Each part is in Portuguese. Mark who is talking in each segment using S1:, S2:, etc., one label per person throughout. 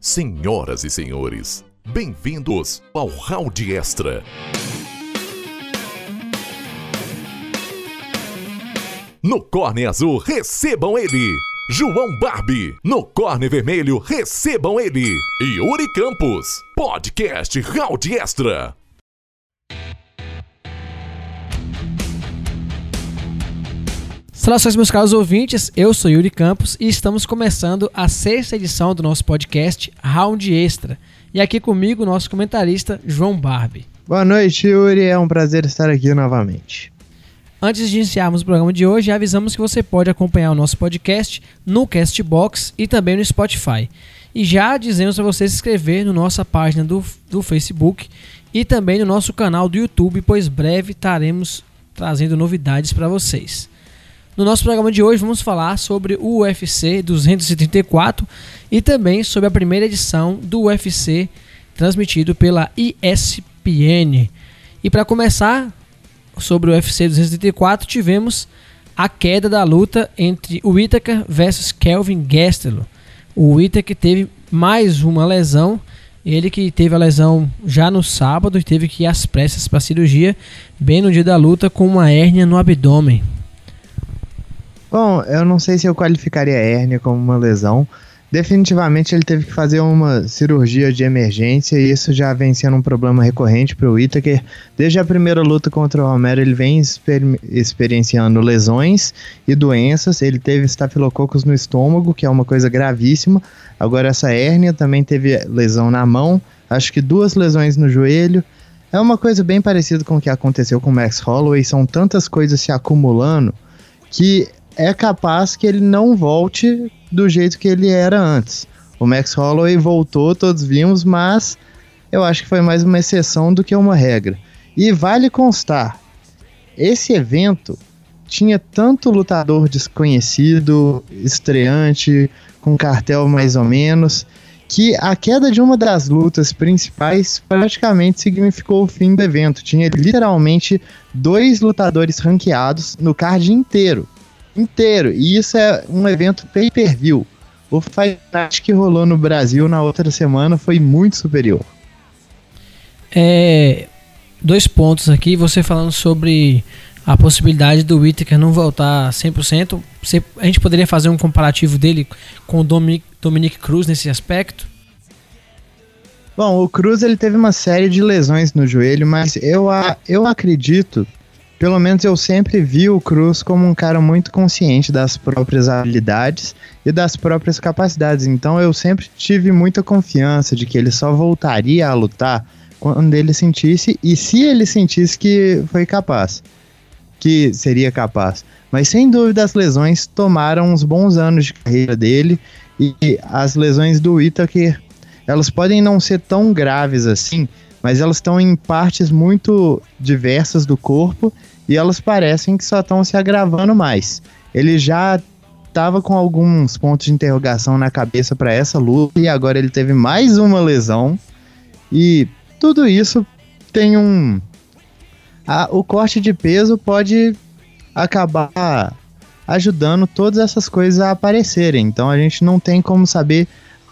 S1: Senhoras e senhores, bem-vindos ao Round Extra. No corne azul, recebam ele! João Barbie. No corne vermelho, recebam ele! Yuri Campos. Podcast Round Extra.
S2: Saudações, meus caros ouvintes, eu sou Yuri Campos e estamos começando a sexta edição do nosso podcast Round Extra. E aqui comigo, nosso comentarista João Barbie.
S3: Boa noite, Yuri. É um prazer estar aqui novamente.
S2: Antes de iniciarmos o programa de hoje, avisamos que você pode acompanhar o nosso podcast no Castbox e também no Spotify. E já dizemos para você se inscrever na nossa página do, do Facebook e também no nosso canal do YouTube, pois breve estaremos trazendo novidades para vocês. No nosso programa de hoje vamos falar sobre o UFC 234 e também sobre a primeira edição do UFC transmitido pela ESPN. E para começar sobre o UFC 234 tivemos a queda da luta entre o Whittaker versus Kelvin Gastelum. O Whittaker teve mais uma lesão, ele que teve a lesão já no sábado e teve que ir às pressas para cirurgia bem no dia da luta com uma hérnia no abdômen.
S3: Bom, eu não sei se eu qualificaria a hérnia como uma lesão. Definitivamente ele teve que fazer uma cirurgia de emergência e isso já vem sendo um problema recorrente para o Whittaker. Desde a primeira luta contra o Romero ele vem exper experienciando lesões e doenças. Ele teve estafilococos no estômago, que é uma coisa gravíssima. Agora essa hérnia também teve lesão na mão, acho que duas lesões no joelho. É uma coisa bem parecida com o que aconteceu com o Max Holloway. São tantas coisas se acumulando que é capaz que ele não volte do jeito que ele era antes. O Max Holloway voltou, todos vimos, mas eu acho que foi mais uma exceção do que uma regra. E vale constar, esse evento tinha tanto lutador desconhecido, estreante, com cartel mais ou menos, que a queda de uma das lutas principais praticamente significou o fim do evento. Tinha literalmente dois lutadores ranqueados no card inteiro inteiro. E isso é um evento pay-per-view. O Fight Night que rolou no Brasil na outra semana foi muito superior.
S2: É, dois pontos aqui, você falando sobre a possibilidade do Whittaker não voltar 100%. Você, a gente poderia fazer um comparativo dele com o Dominic, Dominic Cruz nesse aspecto?
S3: Bom, o Cruz ele teve uma série de lesões no joelho, mas eu, eu acredito pelo menos eu sempre vi o Cruz como um cara muito consciente das próprias habilidades e das próprias capacidades. Então eu sempre tive muita confiança de que ele só voltaria a lutar quando ele sentisse e se ele sentisse que foi capaz, que seria capaz. Mas sem dúvida as lesões tomaram uns bons anos de carreira dele e as lesões do Itaker, elas podem não ser tão graves assim, mas elas estão em partes muito diversas do corpo e elas parecem que só estão se agravando mais. Ele já estava com alguns pontos de interrogação na cabeça para essa luta e agora ele teve mais uma lesão e tudo isso tem um a, o corte de peso pode acabar ajudando todas essas coisas a aparecerem. Então a gente não tem como saber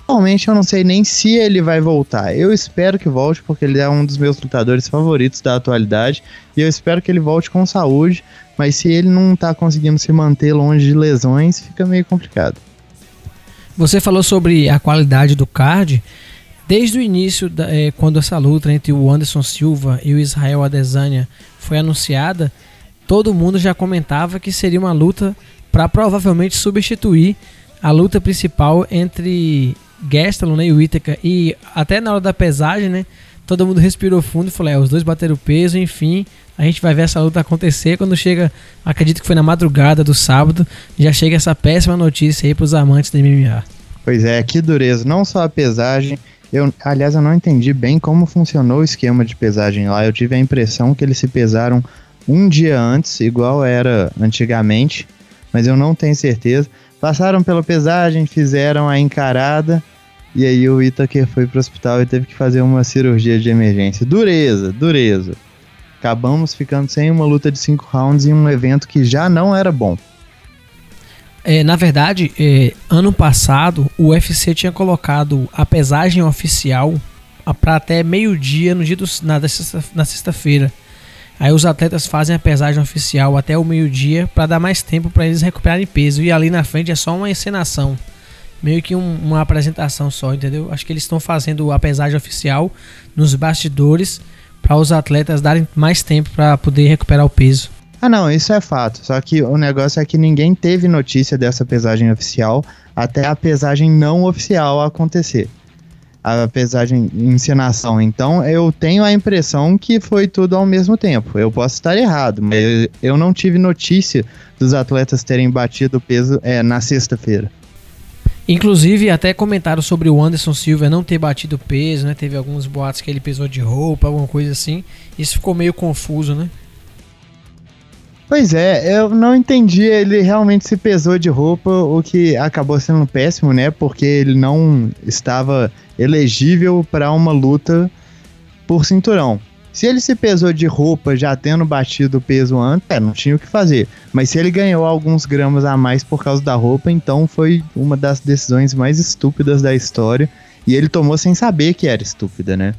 S3: Atualmente eu não sei nem se ele vai voltar. Eu espero que volte, porque ele é um dos meus lutadores favoritos da atualidade. E eu espero que ele volte com saúde. Mas se ele não tá conseguindo se manter longe de lesões, fica meio complicado.
S2: Você falou sobre a qualidade do card. Desde o início, da, é, quando essa luta entre o Anderson Silva e o Israel Adesanya foi anunciada, todo mundo já comentava que seria uma luta para provavelmente substituir a luta principal entre Gastelum né, e o Whittaker. E até na hora da pesagem, né? Todo mundo respirou fundo e falou: é, os dois bateram peso, enfim. A gente vai ver essa luta acontecer quando chega, acredito que foi na madrugada do sábado, já chega essa péssima notícia aí para os amantes da MMA.
S3: Pois é, que dureza. Não só a pesagem, eu, aliás, eu não entendi bem como funcionou o esquema de pesagem lá. Eu tive a impressão que eles se pesaram um dia antes, igual era antigamente, mas eu não tenho certeza. Passaram pela pesagem, fizeram a encarada e aí o Itaker foi pro hospital e teve que fazer uma cirurgia de emergência. Dureza, dureza. Acabamos ficando sem uma luta de cinco rounds em um evento que já não era bom.
S2: É, na verdade, é, ano passado o UFC tinha colocado a pesagem oficial para até meio-dia no dia do, na, na sexta-feira. Aí os atletas fazem a pesagem oficial até o meio-dia para dar mais tempo para eles recuperarem peso. E ali na frente é só uma encenação. Meio que um, uma apresentação só, entendeu? Acho que eles estão fazendo a pesagem oficial nos bastidores para os atletas darem mais tempo para poder recuperar o peso.
S3: Ah, não, isso é fato. Só que o negócio é que ninguém teve notícia dessa pesagem oficial até a pesagem não oficial acontecer. A pesagem em encenação. Então eu tenho a impressão que foi tudo ao mesmo tempo. Eu posso estar errado, mas eu não tive notícia dos atletas terem batido o peso é, na sexta-feira.
S2: Inclusive, até comentaram sobre o Anderson Silva não ter batido peso, né? Teve alguns boatos que ele pesou de roupa, alguma coisa assim. Isso ficou meio confuso, né?
S3: Pois é, eu não entendi. Ele realmente se pesou de roupa, o que acabou sendo péssimo, né? Porque ele não estava elegível para uma luta por cinturão. Se ele se pesou de roupa já tendo batido o peso antes, é, não tinha o que fazer. Mas se ele ganhou alguns gramas a mais por causa da roupa, então foi uma das decisões mais estúpidas da história. E ele tomou sem saber que era estúpida, né?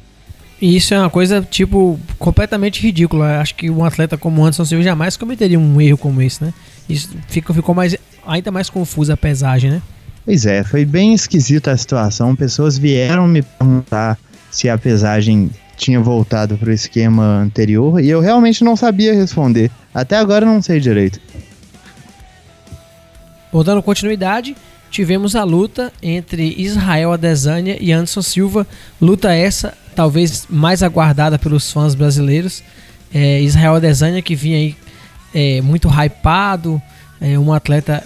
S2: E isso é uma coisa, tipo, completamente ridícula. Acho que um atleta como o Anderson Silva jamais cometeria um erro como esse, né? Isso fica, ficou mais, ainda mais confusa a pesagem, né?
S3: Pois é, foi bem esquisita a situação. Pessoas vieram me perguntar se a pesagem tinha voltado para o esquema anterior e eu realmente não sabia responder. Até agora eu não sei direito.
S2: Bom, dando continuidade, tivemos a luta entre Israel Adesanya e Anderson Silva. Luta essa talvez mais aguardada pelos fãs brasileiros. É, Israel Adesanya que vinha aí é, muito hypado, é um atleta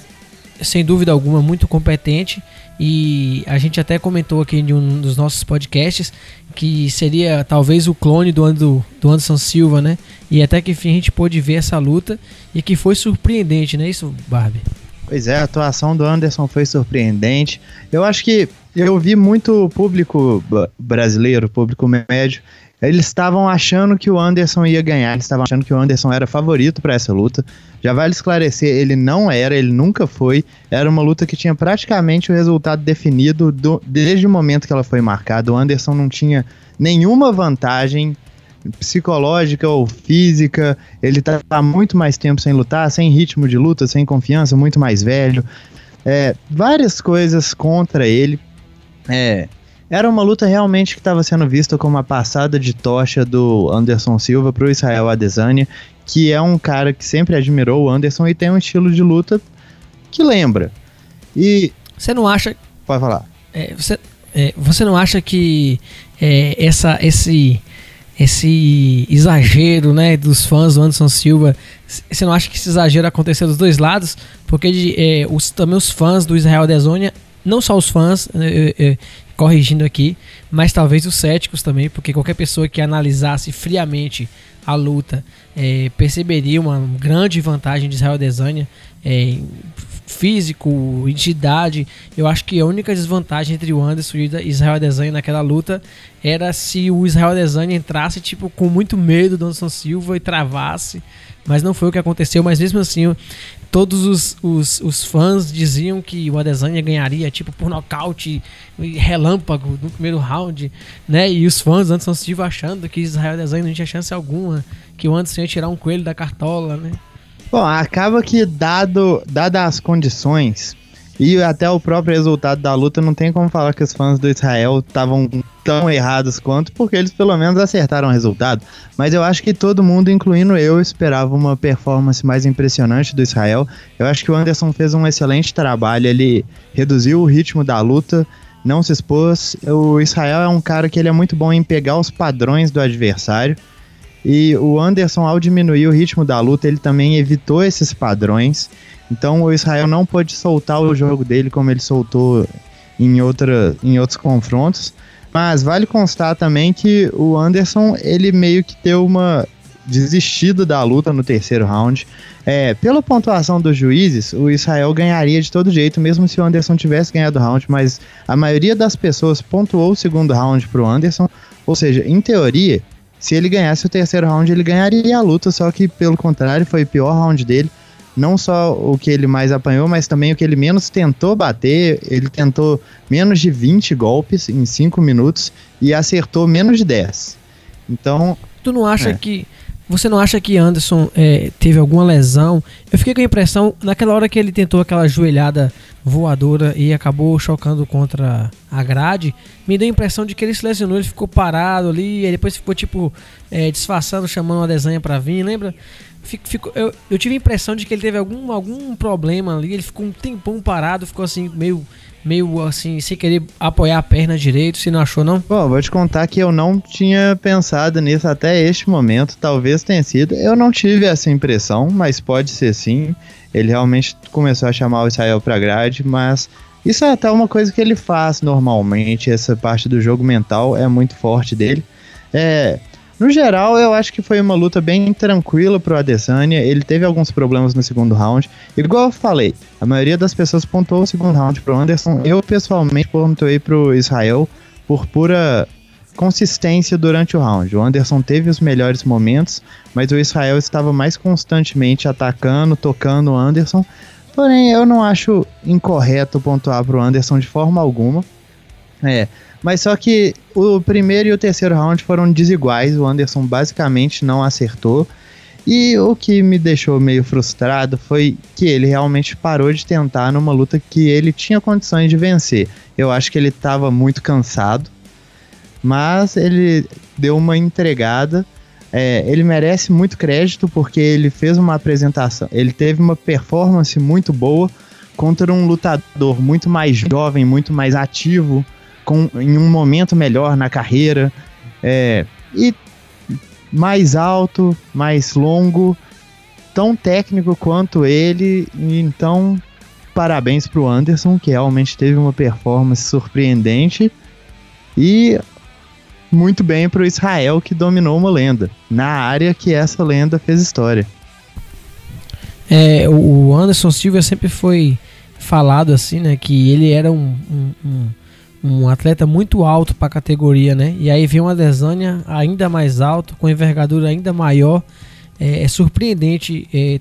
S2: sem dúvida alguma muito competente e a gente até comentou aqui em um dos nossos podcasts que seria talvez o clone do, do, do Anderson Silva, né? E até que enfim a gente pôde ver essa luta e que foi surpreendente, não é isso, Barbie?
S3: Pois é, a atuação do Anderson foi surpreendente. Eu acho que eu vi muito público brasileiro, público médio, eles estavam achando que o Anderson ia ganhar, eles estavam achando que o Anderson era favorito para essa luta. Já vale esclarecer, ele não era, ele nunca foi. Era uma luta que tinha praticamente o resultado definido do, desde o momento que ela foi marcada. O Anderson não tinha nenhuma vantagem psicológica ou física. Ele tá há muito mais tempo sem lutar, sem ritmo de luta, sem confiança, muito mais velho. É, várias coisas contra ele. É, era uma luta realmente que estava sendo vista como uma passada de tocha do Anderson Silva para o Israel Adesanya, que é um cara que sempre admirou o Anderson e tem um estilo de luta que lembra. E
S2: você não acha?
S3: Pode falar.
S2: É, você, é, você não acha que é, essa esse esse exagero, né, dos fãs do Anderson Silva, você não acha que esse exagero aconteceu dos dois lados? Porque de, é, os, também os fãs do Israel Adesanya não só os fãs, é, é, corrigindo aqui, mas talvez os céticos também, porque qualquer pessoa que analisasse friamente a luta é, perceberia uma grande vantagem de Israel Adesanya é, físico, entidade. Eu acho que a única desvantagem entre o Anderson e Israel Adesanya naquela luta era se o Israel Adesanya entrasse tipo com muito medo do Anderson Silva e travasse, mas não foi o que aconteceu. Mas mesmo assim, todos os, os, os, fãs diziam que o Adesanya ganharia tipo por nocaute relâmpago no primeiro round, né? E os fãs do Anderson Silva achando que Israel Adesanya não tinha chance alguma, que o Anderson ia tirar um coelho da cartola, né?
S3: Bom, acaba que dado dadas as condições e até o próprio resultado da luta, não tem como falar que os fãs do Israel estavam tão errados quanto, porque eles pelo menos acertaram o resultado. Mas eu acho que todo mundo, incluindo eu, esperava uma performance mais impressionante do Israel. Eu acho que o Anderson fez um excelente trabalho, ele reduziu o ritmo da luta, não se expôs. O Israel é um cara que ele é muito bom em pegar os padrões do adversário. E o Anderson, ao diminuir o ritmo da luta, ele também evitou esses padrões. Então o Israel não pôde soltar o jogo dele como ele soltou em, outra, em outros confrontos. Mas vale constar também que o Anderson, ele meio que deu uma desistida da luta no terceiro round. É, pela pontuação dos juízes, o Israel ganharia de todo jeito, mesmo se o Anderson tivesse ganhado o round, mas a maioria das pessoas pontuou o segundo round pro Anderson. Ou seja, em teoria, se ele ganhasse o terceiro round, ele ganharia a luta, só que pelo contrário, foi o pior round dele não só o que ele mais apanhou, mas também o que ele menos tentou bater. Ele tentou menos de 20 golpes em 5 minutos e acertou menos de 10. Então.
S2: Tu não acha é. que. Você não acha que Anderson é, teve alguma lesão? Eu fiquei com a impressão, naquela hora que ele tentou aquela joelhada voadora e acabou chocando contra a grade, me deu a impressão de que ele se lesionou, ele ficou parado ali, e depois ficou tipo é, disfarçando, chamando uma desenha para vir, lembra? Fico, fico, eu, eu tive a impressão de que ele teve algum, algum problema ali, ele ficou um tempão parado, ficou assim, meio, meio assim, sem querer apoiar a perna direito, você não achou não?
S3: Bom, vou te contar que eu não tinha pensado nisso até este momento, talvez tenha sido, eu não tive essa impressão, mas pode ser sim, ele realmente começou a chamar o Israel pra grade, mas isso é até uma coisa que ele faz normalmente, essa parte do jogo mental é muito forte dele. É, no geral, eu acho que foi uma luta bem tranquila pro Adesanya. Ele teve alguns problemas no segundo round. Igual eu falei, a maioria das pessoas pontuou o segundo round pro Anderson. Eu, pessoalmente, pontuei pro Israel por pura consistência durante o round. O Anderson teve os melhores momentos, mas o Israel estava mais constantemente atacando, tocando o Anderson. Porém, eu não acho incorreto pontuar pro Anderson de forma alguma. É, mas só que o primeiro e o terceiro round foram desiguais. O Anderson basicamente não acertou. E o que me deixou meio frustrado foi que ele realmente parou de tentar numa luta que ele tinha condições de vencer. Eu acho que ele estava muito cansado, mas ele deu uma entregada. É, ele merece muito crédito porque ele fez uma apresentação, ele teve uma performance muito boa contra um lutador muito mais jovem, muito mais ativo, com, em um momento melhor na carreira. É, e mais alto, mais longo, tão técnico quanto ele. Então, parabéns para o Anderson, que realmente teve uma performance surpreendente. E muito bem para o Israel, que dominou uma lenda, na área que essa lenda fez história.
S2: É, o Anderson Silva sempre foi falado assim, né, que ele era um, um, um um atleta muito alto para a categoria, né? E aí vem uma Adesanya ainda mais alto, com envergadura ainda maior. É, é surpreendente. É,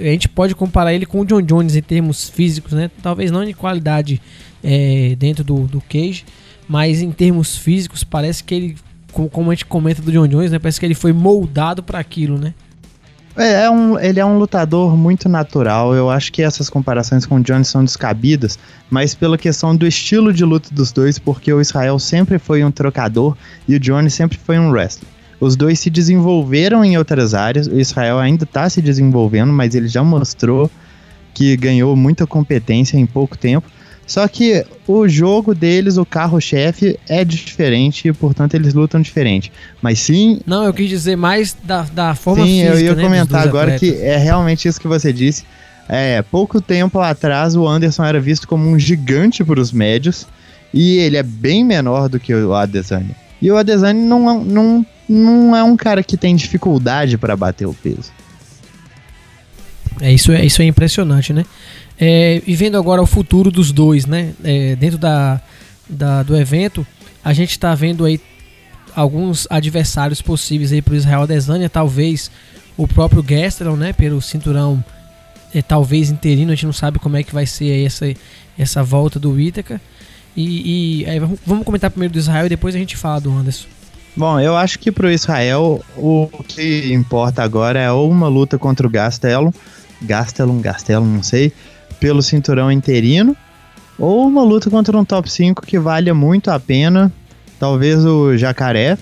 S2: a gente pode comparar ele com o John Jones em termos físicos, né? Talvez não de qualidade é, dentro do, do cage, mas em termos físicos parece que ele, como a gente comenta do John Jones, né? Parece que ele foi moldado para aquilo, né?
S3: É, é, um, ele é um lutador muito natural. Eu acho que essas comparações com o Johnny são descabidas, mas pela questão do estilo de luta dos dois, porque o Israel sempre foi um trocador e o Johnny sempre foi um wrestler. Os dois se desenvolveram em outras áreas. O Israel ainda está se desenvolvendo, mas ele já mostrou que ganhou muita competência em pouco tempo. Só que o jogo deles, o carro-chefe, é diferente e, portanto, eles lutam diferente. Mas sim.
S2: Não, eu quis dizer mais da, da forma
S3: sim,
S2: física.
S3: Sim, eu ia
S2: né,
S3: comentar agora atletas. que é realmente isso que você disse. É, pouco tempo atrás, o Anderson era visto como um gigante para os médios. E ele é bem menor do que o Adesanya. E o Adesanya não, não, não é um cara que tem dificuldade para bater o peso.
S2: É isso, é isso é impressionante, né? É, e vendo agora o futuro dos dois, né? É, dentro da, da, do evento, a gente está vendo aí alguns adversários possíveis aí para o Israel Adesanya, talvez o próprio Gastelum, né? Pelo cinturão, é, talvez interino, a gente não sabe como é que vai ser essa, essa volta do Ítaca. E, e aí, vamos comentar primeiro do Israel e depois a gente fala do Anderson.
S3: Bom, eu acho que pro Israel o que importa agora é ou uma luta contra o Gastelum, Gastelum, Gastelum, não sei, pelo cinturão interino, ou uma luta contra um top 5 que valha muito a pena, talvez o Jacaré,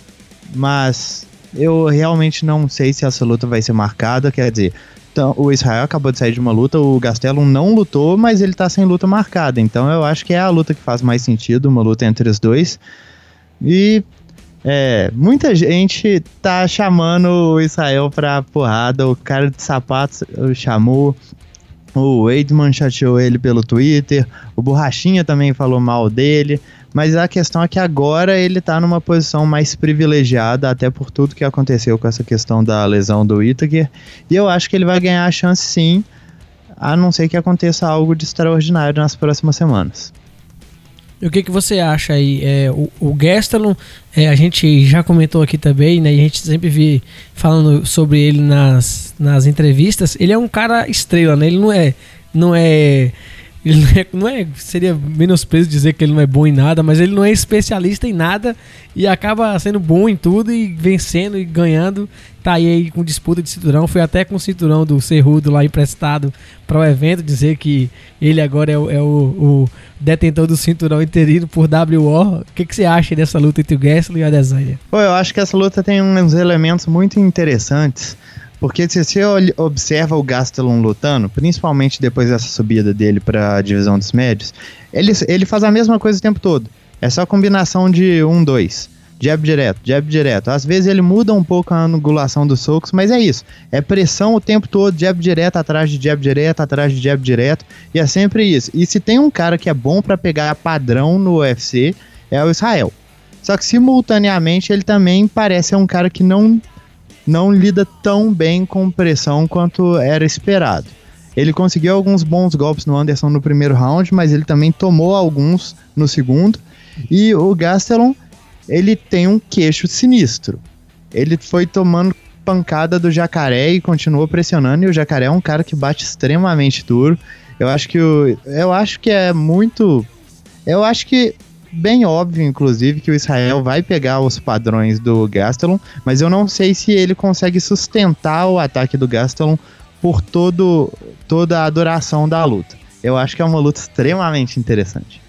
S3: mas eu realmente não sei se essa luta vai ser marcada, quer dizer, então, o Israel acabou de sair de uma luta, o Gastelum não lutou, mas ele tá sem luta marcada, então eu acho que é a luta que faz mais sentido, uma luta entre os dois. E é, muita gente tá chamando o Israel pra porrada, o cara de sapatos chamou, o Weidman chateou ele pelo Twitter, o Borrachinha também falou mal dele, mas a questão é que agora ele tá numa posição mais privilegiada, até por tudo que aconteceu com essa questão da lesão do Itaker, e eu acho que ele vai ganhar a chance sim, a não ser que aconteça algo de extraordinário nas próximas semanas.
S2: E o que, que você acha aí? É, o, o Gastelum, é, a gente já comentou aqui também, né? E a gente sempre vi falando sobre ele nas, nas entrevistas. Ele é um cara estrela, né? Ele não é, não é ele não é, não é, Seria menosprezo dizer que ele não é bom em nada, mas ele não é especialista em nada e acaba sendo bom em tudo e vencendo e ganhando. Tá aí, com disputa de cinturão. Foi até com o cinturão do Cerrudo lá emprestado para o evento, dizer que ele agora é o, é o, o detentor do cinturão interino por WO. O que, que você acha dessa luta entre o Gessler e a Adesanya?
S3: Pô, eu acho que essa luta tem uns elementos muito interessantes. Porque se você observa o Gastelum lutando, principalmente depois dessa subida dele para a divisão dos médios, ele, ele faz a mesma coisa o tempo todo. É só combinação de um, dois. Jab direto, jab direto. Às vezes ele muda um pouco a angulação dos socos, mas é isso. É pressão o tempo todo, jab direto atrás de jab direto, atrás de jab direto. E é sempre isso. E se tem um cara que é bom para pegar padrão no UFC, é o Israel. Só que simultaneamente ele também parece ser um cara que não não lida tão bem com pressão quanto era esperado. Ele conseguiu alguns bons golpes no Anderson no primeiro round, mas ele também tomou alguns no segundo. E o Gastelum, ele tem um queixo sinistro. Ele foi tomando pancada do Jacaré e continuou pressionando. E o Jacaré é um cara que bate extremamente duro. Eu acho que o, eu acho que é muito, eu acho que bem óbvio, inclusive, que o Israel vai pegar os padrões do Gastelum, mas eu não sei se ele consegue sustentar o ataque do Gastelum por todo, toda a duração da luta. Eu acho que é uma luta extremamente interessante.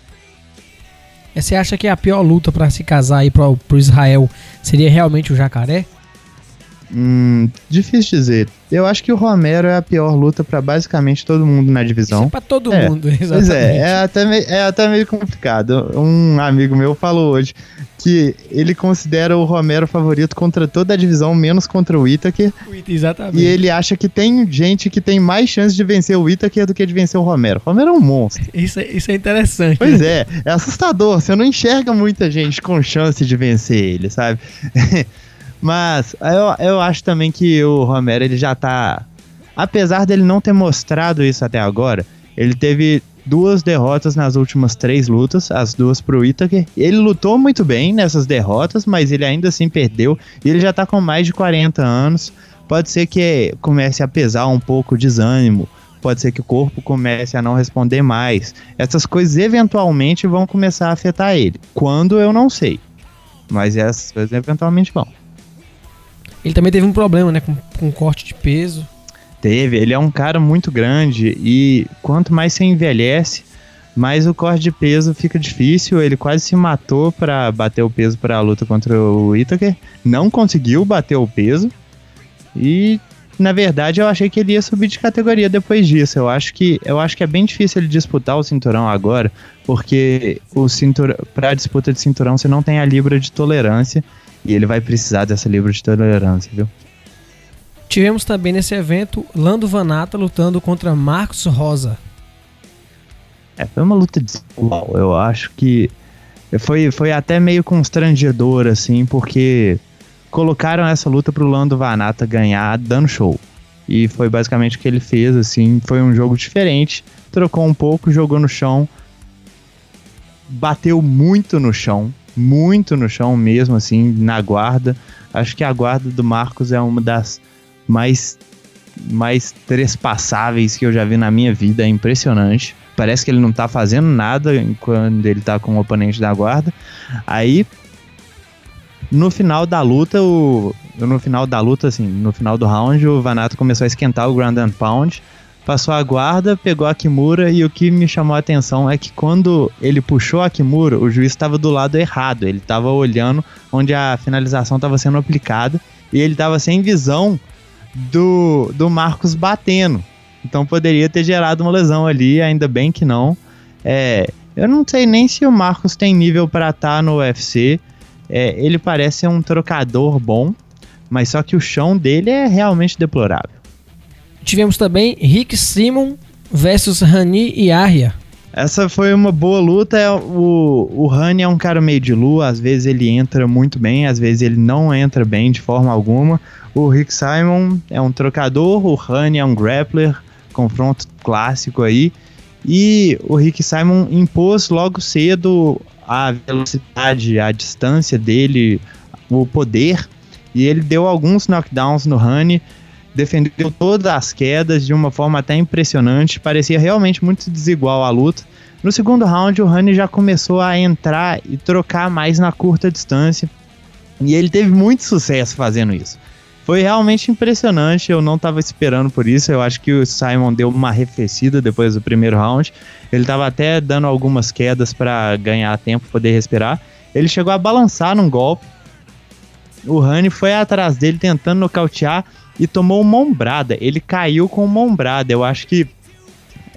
S2: Você acha que a pior luta para se casar aí pro, pro Israel seria realmente o jacaré?
S3: Hum, difícil dizer. Eu acho que o Romero é a pior luta para basicamente todo mundo na divisão. Isso é
S2: pra todo é, mundo, exatamente.
S3: Pois é, é até, meio, é até meio complicado. Um amigo meu falou hoje que ele considera o Romero favorito contra toda a divisão, menos contra o Itaker.
S2: Exatamente.
S3: E ele acha que tem gente que tem mais chance de vencer o Itaker do que de vencer o Romero. O Romero é um monstro.
S2: Isso, é, isso é interessante.
S3: Pois né? é, é assustador. Você não enxerga muita gente com chance de vencer ele, sabe? Mas eu, eu acho também que o Romero ele já tá. Apesar dele não ter mostrado isso até agora, ele teve duas derrotas nas últimas três lutas, as duas pro Itaker. Ele lutou muito bem nessas derrotas, mas ele ainda assim perdeu. E ele já tá com mais de 40 anos. Pode ser que comece a pesar um pouco o desânimo. Pode ser que o corpo comece a não responder mais. Essas coisas eventualmente vão começar a afetar ele. Quando eu não sei. Mas essas coisas eventualmente vão.
S2: Ele também teve um problema, né? Com, com corte de peso.
S3: Teve, ele é um cara muito grande e quanto mais você envelhece, mais o corte de peso fica difícil. Ele quase se matou para bater o peso para a luta contra o Itaker. Não conseguiu bater o peso. E na verdade eu achei que ele ia subir de categoria depois disso. Eu acho que eu acho que é bem difícil ele disputar o cinturão agora, porque o cinturão para disputa de cinturão você não tem a libra de tolerância e ele vai precisar dessa livre de tolerância, viu?
S2: Tivemos também nesse evento Lando Vanata lutando contra Marcos Rosa.
S3: É, foi uma luta desigual. Eu acho que foi, foi até meio constrangedor, assim, porque colocaram essa luta pro Lando Vanata ganhar dando show. E foi basicamente o que ele fez, assim. Foi um jogo diferente. Trocou um pouco, jogou no chão. Bateu muito no chão muito no chão mesmo, assim, na guarda. Acho que a guarda do Marcos é uma das mais, mais trespassáveis que eu já vi na minha vida. É impressionante. Parece que ele não tá fazendo nada quando ele tá com o oponente da guarda. Aí, no final da luta, o, no final da luta, assim, no final do round, o Vanato começou a esquentar o ground and pound passou a guarda, pegou a Kimura e o que me chamou a atenção é que quando ele puxou a Kimura, o juiz estava do lado errado, ele estava olhando onde a finalização estava sendo aplicada e ele estava sem visão do, do Marcos batendo. Então poderia ter gerado uma lesão ali, ainda bem que não. É, eu não sei nem se o Marcos tem nível para estar tá no UFC. É, ele parece um trocador bom, mas só que o chão dele é realmente deplorável.
S2: Tivemos também Rick Simon versus Rani e Arya.
S3: Essa foi uma boa luta. O, o Rani é um cara meio de lua, às vezes ele entra muito bem, às vezes ele não entra bem de forma alguma. O Rick Simon é um trocador, o Rani é um grappler, confronto clássico aí. E o Rick Simon impôs logo cedo a velocidade, a distância dele, o poder. E ele deu alguns knockdowns no Honey, defendeu todas as quedas de uma forma até impressionante. Parecia realmente muito desigual a luta. No segundo round, o Honey já começou a entrar e trocar mais na curta distância. E ele teve muito sucesso fazendo isso. Foi realmente impressionante, eu não estava esperando por isso. Eu acho que o Simon deu uma arrefecida depois do primeiro round. Ele estava até dando algumas quedas para ganhar tempo, poder respirar. Ele chegou a balançar num golpe. O Rani foi atrás dele tentando nocautear e tomou uma ombrada. Ele caiu com uma ombrada. Eu acho que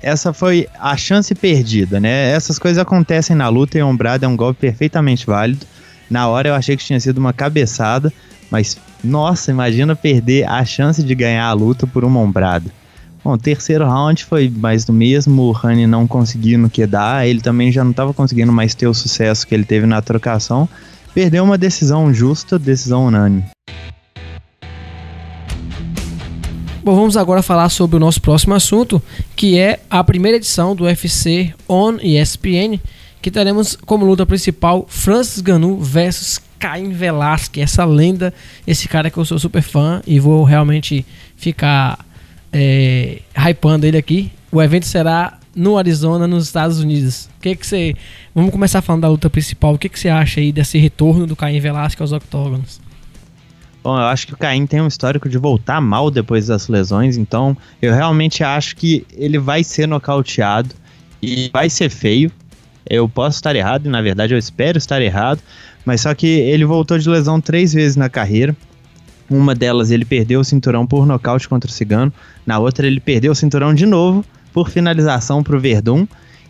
S3: essa foi a chance perdida, né? Essas coisas acontecem na luta e a ombrada é um golpe perfeitamente válido. Na hora eu achei que tinha sido uma cabeçada, mas nossa, imagina perder a chance de ganhar a luta por uma ombrada. Bom, terceiro round foi mais do mesmo, o Rani não conseguindo quedar, ele também já não estava conseguindo mais ter o sucesso que ele teve na trocação. Perdeu uma decisão justa, decisão unânime.
S2: Bom, vamos agora falar sobre o nosso próximo assunto, que é a primeira edição do UFC On ESPN, que teremos como luta principal Francis Ganu versus Caim Velasquez, essa lenda, esse cara que eu sou super fã e vou realmente ficar é, hypando ele aqui. O evento será no Arizona, nos Estados Unidos. O que que você... Vamos começar falando da luta principal. O que que você acha aí desse retorno do Caim Velasquez aos octógonos?
S3: Bom, eu acho que o Caim tem um histórico de voltar mal depois das lesões, então eu realmente acho que ele vai ser nocauteado e vai ser feio. Eu posso estar errado, e na verdade eu espero estar errado, mas só que ele voltou de lesão três vezes na carreira. Uma delas ele perdeu o cinturão por nocaute contra o Cigano, na outra ele perdeu o cinturão de novo por finalização para o Verdun.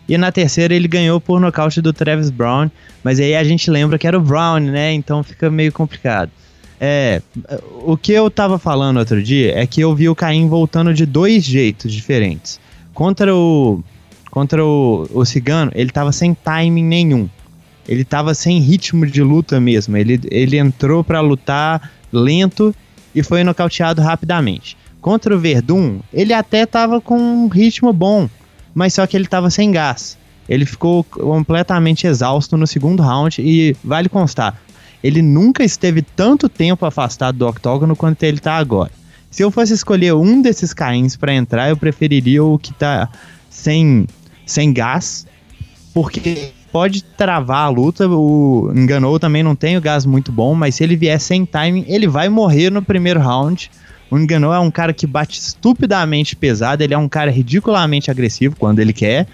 S3: E na terceira ele ganhou por nocaute do Travis Brown, mas aí a gente lembra que era o Brown, né? Então fica meio complicado. É, o que eu tava falando outro dia é que eu vi o Caim voltando de dois jeitos diferentes. Contra o contra o, o Cigano, ele tava sem timing nenhum. Ele tava sem ritmo de luta mesmo. Ele, ele entrou para lutar lento e foi nocauteado rapidamente. Contra o Verdun, ele até tava com um ritmo bom, mas só que ele tava sem gás. Ele ficou completamente exausto no segundo round e vale constar, ele nunca esteve tanto tempo afastado do octógono quanto ele tá agora. Se eu fosse escolher um desses caíns para entrar, eu preferiria o que tá sem sem gás, porque pode travar a luta. O Enganou também não tem o gás muito bom, mas se ele vier sem timing, ele vai morrer no primeiro round. O Enganou é um cara que bate estupidamente pesado, ele é um cara ridiculamente agressivo quando ele quer.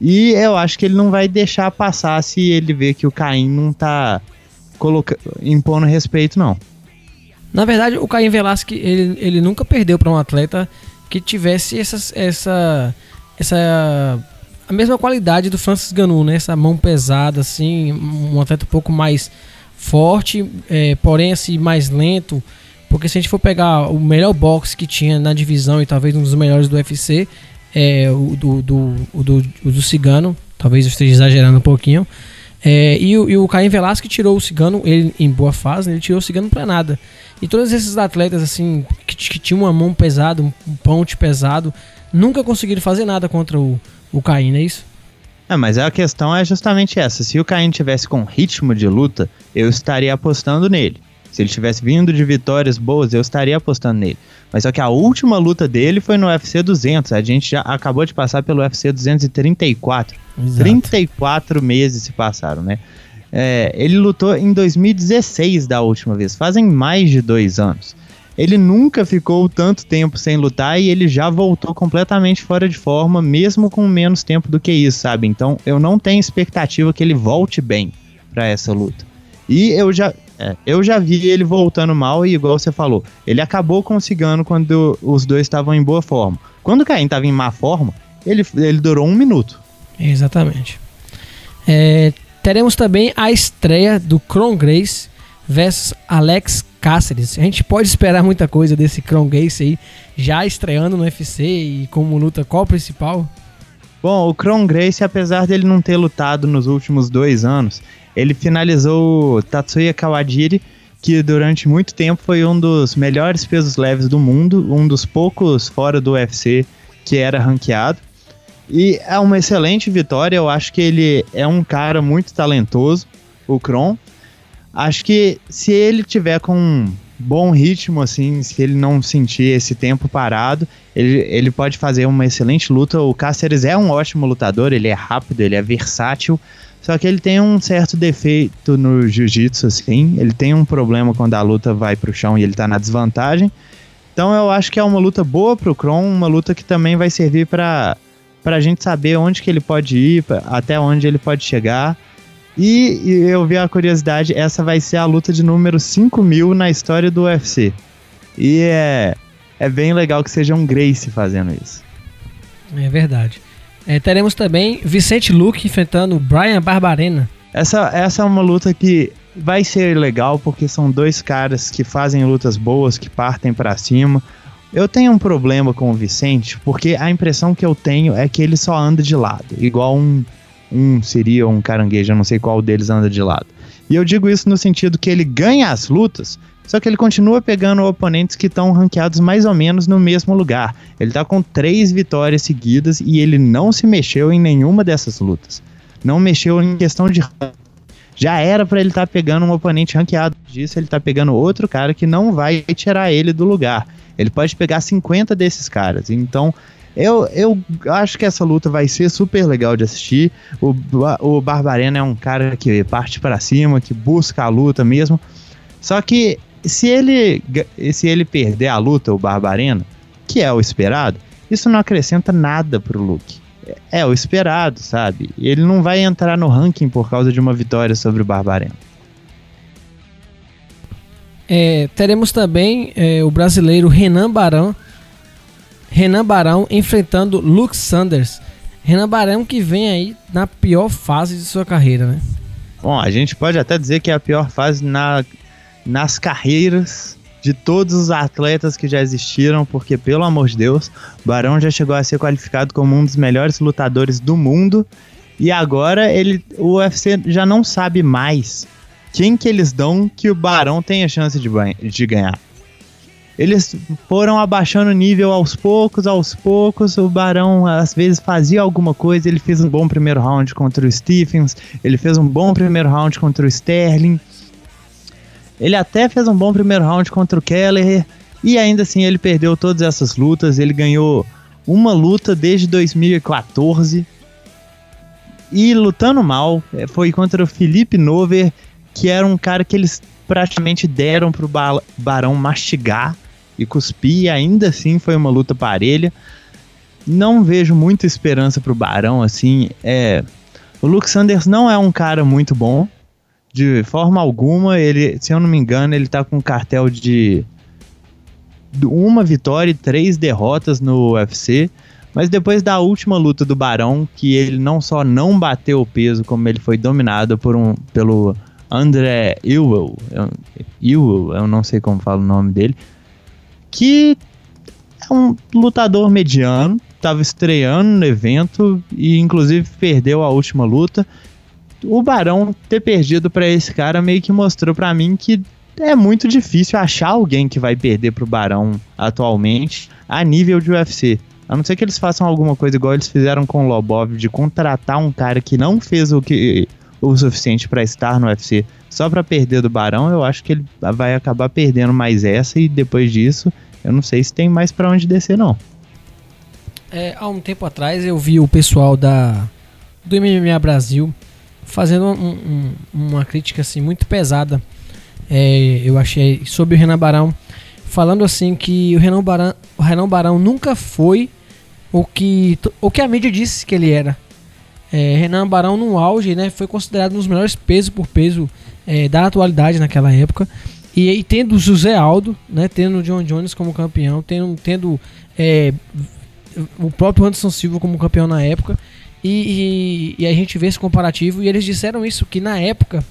S3: E eu acho que ele não vai deixar passar se ele ver que o Caim não tá coloca... impondo respeito, não.
S2: Na verdade, o Caim Velasquez, ele, ele nunca perdeu para um atleta que tivesse essa, essa, essa a mesma qualidade do Francis Ganu, né? Essa mão pesada, assim, um atleta um pouco mais forte, é, porém assim, mais lento. Porque se a gente for pegar o melhor boxe que tinha na divisão e talvez um dos melhores do UFC, é o do, do, do, o do Cigano, talvez eu esteja exagerando um pouquinho. É, e, e o Caim Velasquez tirou o Cigano, ele em boa fase, né, ele tirou o Cigano pra nada. E todos esses atletas, assim, que, que tinham uma mão pesada, um ponte pesado, nunca conseguiram fazer nada contra o, o Caim, não é isso?
S3: É, mas a questão é justamente essa. Se o Caim tivesse com ritmo de luta, eu estaria apostando nele. Se ele tivesse vindo de vitórias boas, eu estaria apostando nele. Mas só que a última luta dele foi no UFC 200. A gente já acabou de passar pelo UFC 234. Exato. 34 meses se passaram, né? É, ele lutou em 2016 da última vez. Fazem mais de dois anos ele nunca ficou tanto tempo sem lutar e ele já voltou completamente fora de forma, mesmo com menos tempo do que isso, sabe? Então eu não tenho expectativa que ele volte bem para essa luta. E eu já, é, eu já vi ele voltando mal e, igual você falou, ele acabou conseguindo quando os dois estavam em boa forma. Quando o Caim estava em má forma, ele, ele durou um minuto.
S2: Exatamente. É, teremos também a estreia do Kron Grace versus Alex Cáceres. A gente pode esperar muita coisa desse Crown Gacy aí, já estreando no UFC e como luta qual principal?
S3: Bom, o Kron Grace, apesar dele não ter lutado nos últimos dois anos, ele finalizou Tatsuya Kawajiri, que durante muito tempo foi um dos melhores pesos leves do mundo, um dos poucos fora do UFC que era ranqueado. E é uma excelente vitória. Eu acho que ele é um cara muito talentoso, o Kron. Acho que se ele tiver com um bom ritmo, assim, se ele não sentir esse tempo parado, ele, ele pode fazer uma excelente luta. O Cáceres é um ótimo lutador, ele é rápido, ele é versátil. Só que ele tem um certo defeito no jiu-jitsu, assim. Ele tem um problema quando a luta vai pro chão e ele tá na desvantagem. Então eu acho que é uma luta boa pro Kron, uma luta que também vai servir para a gente saber onde que ele pode ir, até onde ele pode chegar. E, e, eu vi a curiosidade, essa vai ser a luta de número 5 mil na história do UFC. E é, é bem legal que seja um Grace fazendo isso.
S2: É verdade. É, teremos também Vicente Luke enfrentando Brian Barbarena.
S3: Essa, essa é uma luta que vai ser legal porque são dois caras que fazem lutas boas, que partem para cima. Eu tenho um problema com o Vicente porque a impressão que eu tenho é que ele só anda de lado, igual um, um seria um caranguejo, eu não sei qual deles anda de lado. E eu digo isso no sentido que ele ganha as lutas, só que ele continua pegando oponentes que estão ranqueados mais ou menos no mesmo lugar. Ele está com três vitórias seguidas e ele não se mexeu em nenhuma dessas lutas. Não mexeu em questão de já era para ele estar tá pegando um oponente ranqueado. Disso ele está pegando outro cara que não vai tirar ele do lugar. Ele pode pegar 50 desses caras. Então, eu, eu acho que essa luta vai ser super legal de assistir. O, o Barbarena é um cara que parte para cima, que busca a luta mesmo. Só que se ele, se ele perder a luta, o Barbarena, que é o esperado, isso não acrescenta nada pro Luke. É, é o esperado, sabe? Ele não vai entrar no ranking por causa de uma vitória sobre o Barbarena.
S2: É, teremos também é, o brasileiro Renan Barão Renan Barão enfrentando Luke Sanders. Renan Barão que vem aí na pior fase de sua carreira, né?
S3: Bom, a gente pode até dizer que é a pior fase na, nas carreiras de todos os atletas que já existiram, porque, pelo amor de Deus, Barão já chegou a ser qualificado como um dos melhores lutadores do mundo. E agora ele, o UFC já não sabe mais quem que eles dão que o Barão tenha chance de, de ganhar. Eles foram abaixando o nível aos poucos, aos poucos. O Barão às vezes fazia alguma coisa. Ele fez um bom primeiro round contra o Stephens. Ele fez um bom primeiro round contra o Sterling. Ele até fez um bom primeiro round contra o Keller. E ainda assim ele perdeu todas essas lutas. Ele ganhou uma luta desde 2014. E lutando mal, é, foi contra o Felipe Nover, que era um cara que eles praticamente deram pro Barão mastigar e cuspir, e ainda assim foi uma luta parelha. Não vejo muita esperança pro Barão, assim, é... O Luke Sanders não é um cara muito bom, de forma alguma, ele, se eu não me engano, ele tá com um cartel de uma vitória e três derrotas no UFC. Mas depois da última luta do Barão, que ele não só não bateu o peso, como ele foi dominado por um, pelo André Ewell, Ewell, eu não sei como fala o nome dele, que é um lutador mediano, estava estreando no evento e inclusive perdeu a última luta. O Barão ter perdido para esse cara meio que mostrou para mim que é muito difícil achar alguém que vai perder pro Barão atualmente a nível de UFC. A não ser que eles façam alguma coisa igual eles fizeram com o Lobov, de contratar um cara que não fez o que o suficiente para estar no UFC só para perder do Barão, eu acho que ele vai acabar perdendo mais essa e depois disso, eu não sei se tem mais para onde descer não.
S2: É, há um tempo atrás eu vi o pessoal da do MMA Brasil fazendo um, um, uma crítica assim muito pesada. É, eu achei sobre o Renan Barão falando assim que o Renan Barão, o Renan Barão nunca foi o que o que a mídia disse que ele era. É, Renan Barão no auge, né, foi considerado um dos melhores pesos por peso é, da atualidade naquela época. E, e tendo o José Aldo, né, tendo o John Jones como campeão, tendo, tendo é, o próprio Anderson Silva como campeão na época. E, e, e, a gente vê esse comparativo. E eles disseram isso: que na época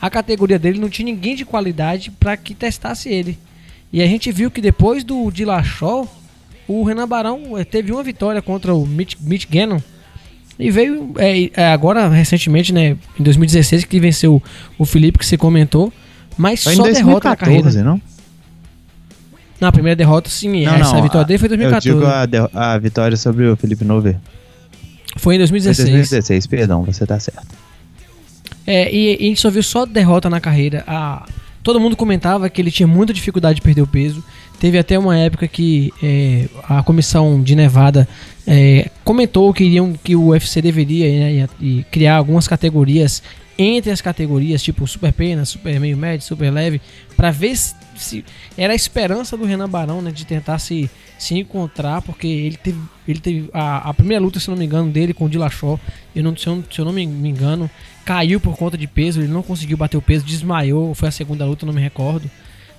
S2: a categoria dele não tinha ninguém de qualidade para que testasse ele. E a gente viu que depois do Dillashaw, o Renan Barão é, teve uma vitória contra o Mitch, Mitch Gannon e veio é, agora, recentemente, né? Em 2016, que venceu o Felipe, que você comentou. Mas Foi só 2014, derrota na carreira.
S3: não?
S2: Na primeira derrota, sim. Não, essa não, vitória a, dele foi em 2014.
S3: Eu digo a, a vitória sobre o Felipe Nover.
S2: Foi em 2016.
S3: Foi 2016, perdão, você tá certo.
S2: É, e, e a gente só viu só derrota na carreira. A, todo mundo comentava que ele tinha muita dificuldade de perder o peso. Teve até uma época que é, a comissão de Nevada é, comentou que iriam que o UFC deveria né, e, e criar algumas categorias entre as categorias, tipo super pena, super meio médio, super leve, para ver se, se, era a esperança do Renan Barão, né, de tentar se, se encontrar, porque ele teve, ele teve a, a primeira luta, se não me engano, dele com o eu não, se, eu, se eu não me, me engano, caiu por conta de peso, ele não conseguiu bater o peso, desmaiou, foi a segunda luta, não me recordo.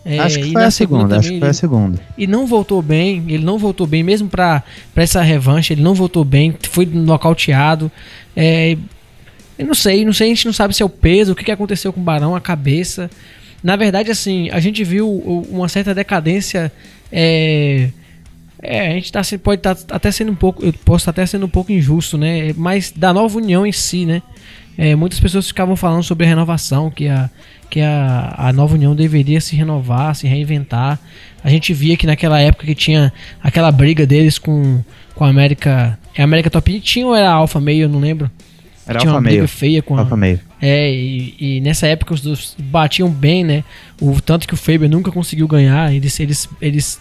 S3: É, acho que foi a segunda, segunda acho que foi a segunda.
S2: E não voltou bem, ele não voltou bem, mesmo pra, pra essa revanche, ele não voltou bem, foi nocauteado. É, eu não sei, não sei, a gente não sabe se é o peso, o que, que aconteceu com o Barão, a cabeça. Na verdade, assim, a gente viu uma certa decadência. É, é a gente tá, pode estar tá até sendo um pouco. Eu posso estar até sendo um pouco injusto, né? Mas da nova união em si, né? É, muitas pessoas ficavam falando sobre a renovação, que a, que a, a nova união deveria se renovar, se reinventar. A gente via que naquela época que tinha aquela briga deles com, com a América. É a América Top tinha ou era a Alfa Meio, eu não lembro.
S3: Era tinha uma briga meio.
S2: feia com
S3: Alfa
S2: a,
S3: meio.
S2: É, e, e, nessa época os dois batiam bem, né? O tanto que o Faber nunca conseguiu ganhar, eles, eles, eles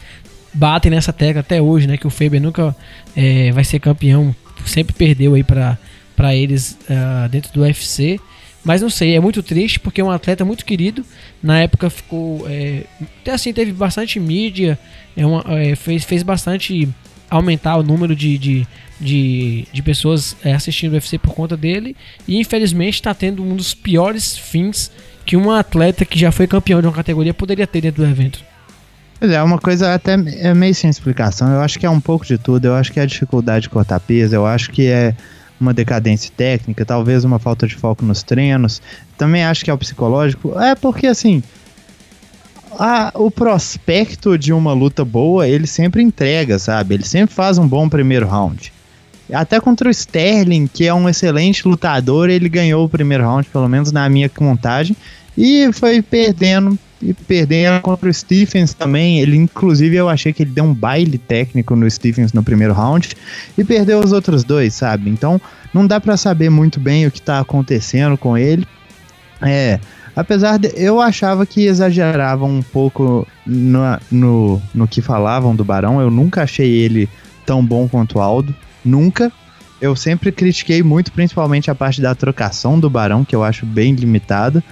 S2: batem nessa tecla até hoje, né? Que o Faber nunca é, vai ser campeão, sempre perdeu aí para para eles uh, dentro do UFC. Mas não sei, é muito triste porque é um atleta muito querido. Na época ficou. É, até assim, teve bastante mídia, é uma, é, fez, fez bastante aumentar o número de, de, de, de pessoas é, assistindo o UFC por conta dele. E infelizmente está tendo um dos piores fins que um atleta que já foi campeão de uma categoria poderia ter dentro do evento.
S3: É, uma coisa até é meio sem explicação. Eu acho que é um pouco de tudo. Eu acho que é a dificuldade de cortar peso. Eu acho que é uma decadência técnica, talvez uma falta de foco nos treinos. Também acho que é o psicológico. É porque assim, a, o prospecto de uma luta boa, ele sempre entrega, sabe? Ele sempre faz um bom primeiro round. Até contra o Sterling, que é um excelente lutador, ele ganhou o primeiro round, pelo menos na minha contagem, e foi perdendo e perdendo contra o Stephens também. Ele, inclusive, eu achei que ele deu um baile técnico no Stephens no primeiro round e perdeu os outros dois, sabe? Então, não dá para saber muito bem o que tá acontecendo com ele. É, apesar de eu achava que exageravam um pouco no, no, no que falavam do Barão, eu nunca achei ele tão bom quanto o Aldo, nunca. Eu sempre critiquei muito, principalmente a parte da trocação do Barão, que eu acho bem limitada.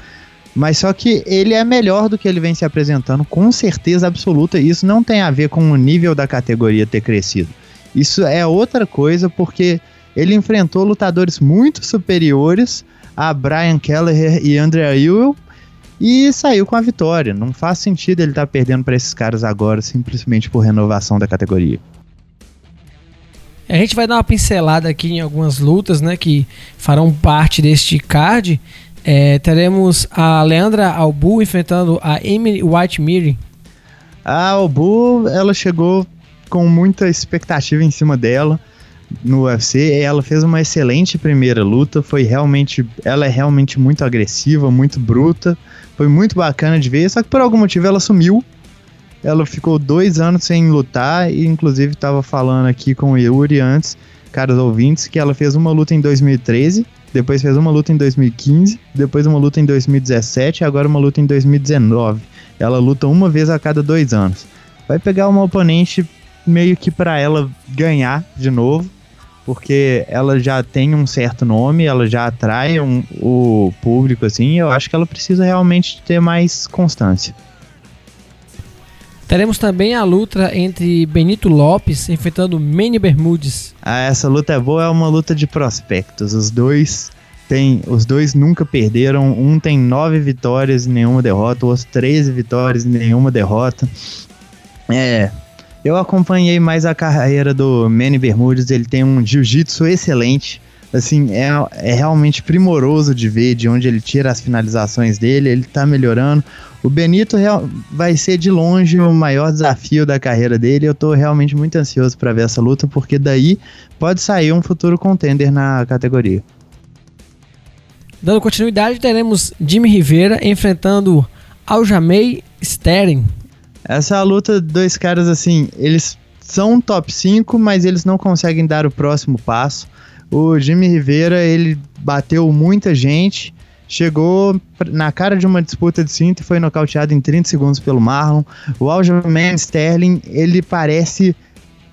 S3: Mas só que ele é melhor do que ele vem se apresentando, com certeza absoluta. E isso não tem a ver com o nível da categoria ter crescido. Isso é outra coisa, porque ele enfrentou lutadores muito superiores a Brian Kelleher e Andrea Ewell e saiu com a vitória. Não faz sentido ele estar tá perdendo para esses caras agora, simplesmente por renovação da categoria.
S2: A gente vai dar uma pincelada aqui em algumas lutas, né, que farão parte deste card. É, teremos a Leandra Albu enfrentando a Emily White Miri.
S3: A Albu, ela chegou com muita expectativa em cima dela no UFC. Ela fez uma excelente primeira luta, foi realmente, ela é realmente muito agressiva, muito bruta, foi muito bacana de ver. Só que por algum motivo ela sumiu. Ela ficou dois anos sem lutar e inclusive estava falando aqui com o Yuri antes, caros ouvintes, que ela fez uma luta em 2013 depois fez uma luta em 2015, depois uma luta em 2017 e agora uma luta em 2019. Ela luta uma vez a cada dois anos. Vai pegar uma oponente meio que para ela ganhar de novo, porque ela já tem um certo nome, ela já atrai um, o público assim. Eu acho que ela precisa realmente ter mais constância.
S2: Teremos também a luta entre Benito Lopes enfrentando Manny Bermudes.
S3: Ah, essa luta é boa, é uma luta de prospectos. Os dois tem, os dois nunca perderam. Um tem nove vitórias e nenhuma derrota, o outro 13 vitórias e nenhuma derrota. É, eu acompanhei mais a carreira do Manny Bermudes. Ele tem um jiu-jitsu excelente assim, é, é realmente primoroso de ver de onde ele tira as finalizações dele, ele tá melhorando. O Benito real, vai ser de longe o maior desafio da carreira dele. Eu tô realmente muito ansioso para ver essa luta, porque daí pode sair um futuro contender na categoria.
S2: Dando continuidade, teremos Jimmy Rivera enfrentando Aljamei Sterling.
S3: Essa é a luta de dois caras assim, eles são top 5, mas eles não conseguem dar o próximo passo. O Jimmy Rivera, ele bateu muita gente, chegou na cara de uma disputa de cinto e foi nocauteado em 30 segundos pelo Marlon. O Aljamain Sterling, ele parece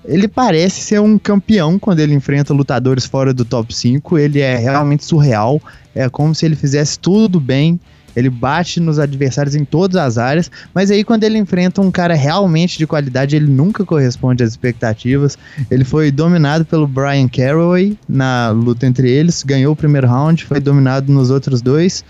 S3: ele parece ser um campeão quando ele enfrenta lutadores fora do top 5. Ele é realmente surreal. É como se ele fizesse tudo bem. Ele bate nos adversários em todas as áreas, mas aí quando ele enfrenta um cara realmente de qualidade, ele nunca corresponde às expectativas. Ele foi dominado pelo Brian Caraway na luta entre eles, ganhou o primeiro round, foi dominado nos outros dois.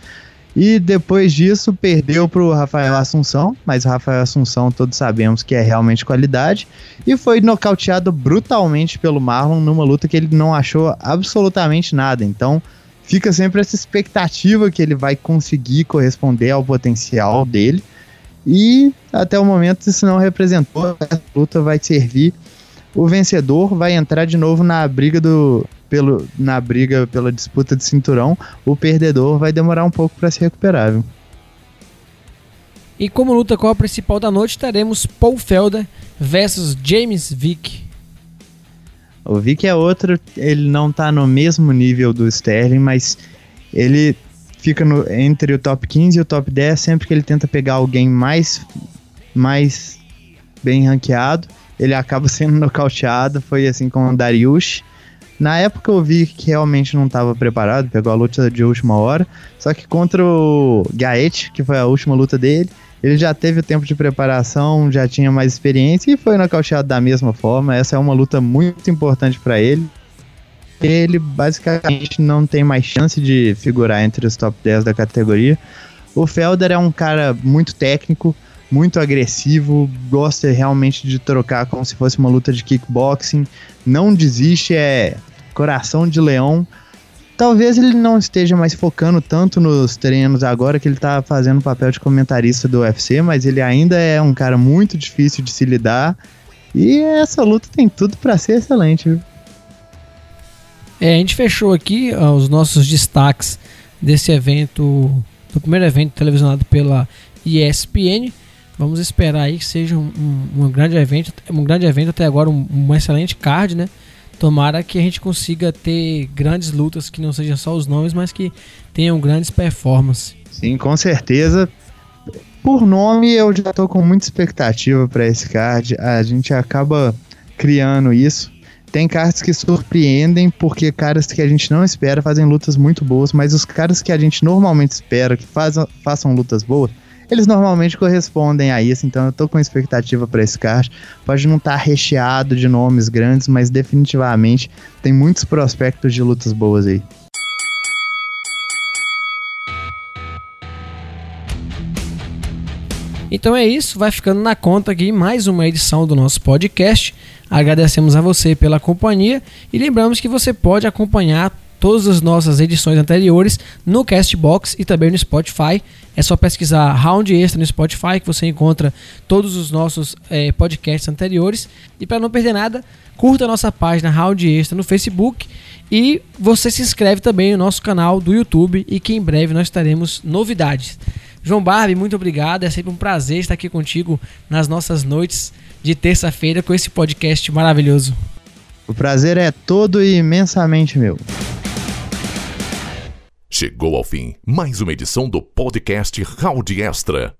S3: E depois disso perdeu para o Rafael Assunção, mas o Rafael Assunção todos sabemos que é realmente qualidade. E foi nocauteado brutalmente pelo Marlon numa luta que ele não achou absolutamente nada. Então fica sempre essa expectativa que ele vai conseguir corresponder ao potencial dele. E até o momento isso não representou. A luta vai servir. O vencedor vai entrar de novo na briga do pelo, na briga pela disputa de cinturão. O perdedor vai demorar um pouco para se recuperar. Viu?
S2: E como luta com a principal da noite, teremos Paul Felder versus James Vick.
S3: O Vick é outro, ele não tá no mesmo nível do Sterling, mas ele fica no, entre o top 15 e o top 10 sempre que ele tenta pegar alguém mais, mais bem ranqueado. Ele acaba sendo nocauteado, foi assim com o Dariush. Na época eu vi que realmente não estava preparado, pegou a luta de última hora. Só que contra o Gaet, que foi a última luta dele, ele já teve o tempo de preparação, já tinha mais experiência e foi nocauteado da mesma forma. Essa é uma luta muito importante para ele. Ele basicamente não tem mais chance de figurar entre os top 10 da categoria. O Felder é um cara muito técnico, muito agressivo, gosta realmente de trocar como se fosse uma luta de kickboxing, não desiste, é coração de leão. Talvez ele não esteja mais focando tanto nos treinos agora que ele tá fazendo o papel de comentarista do UFC, mas ele ainda é um cara muito difícil de se lidar. E essa luta tem tudo para ser excelente, viu?
S2: É, a gente fechou aqui ó, os nossos destaques desse evento, do primeiro evento televisionado pela ESPN. Vamos esperar aí que seja um, um, um grande evento, um grande evento até agora, um, um excelente card, né? Tomara que a gente consiga ter grandes lutas que não sejam só os nomes, mas que tenham grandes performances.
S3: Sim, com certeza. Por nome, eu já tô com muita expectativa para esse card. A gente acaba criando isso. Tem cards que surpreendem porque caras que a gente não espera fazem lutas muito boas, mas os caras que a gente normalmente espera que façam, façam lutas boas eles normalmente correspondem a isso, então eu tô com expectativa para esse card. Pode não estar tá recheado de nomes grandes, mas definitivamente tem muitos prospectos de lutas boas aí.
S2: Então é isso, vai ficando na conta aqui mais uma edição do nosso podcast. Agradecemos a você pela companhia e lembramos que você pode acompanhar todas as nossas edições anteriores no Castbox e também no Spotify. É só pesquisar Round Extra no Spotify que você encontra todos os nossos é, podcasts anteriores. E para não perder nada, curta a nossa página Round Extra no Facebook e você se inscreve também no nosso canal do YouTube e que em breve nós teremos novidades. João Barbie, muito obrigado. É sempre um prazer estar aqui contigo nas nossas noites de terça-feira com esse podcast maravilhoso.
S3: O prazer é todo e imensamente meu.
S1: Chegou ao fim mais uma edição do podcast Round Extra.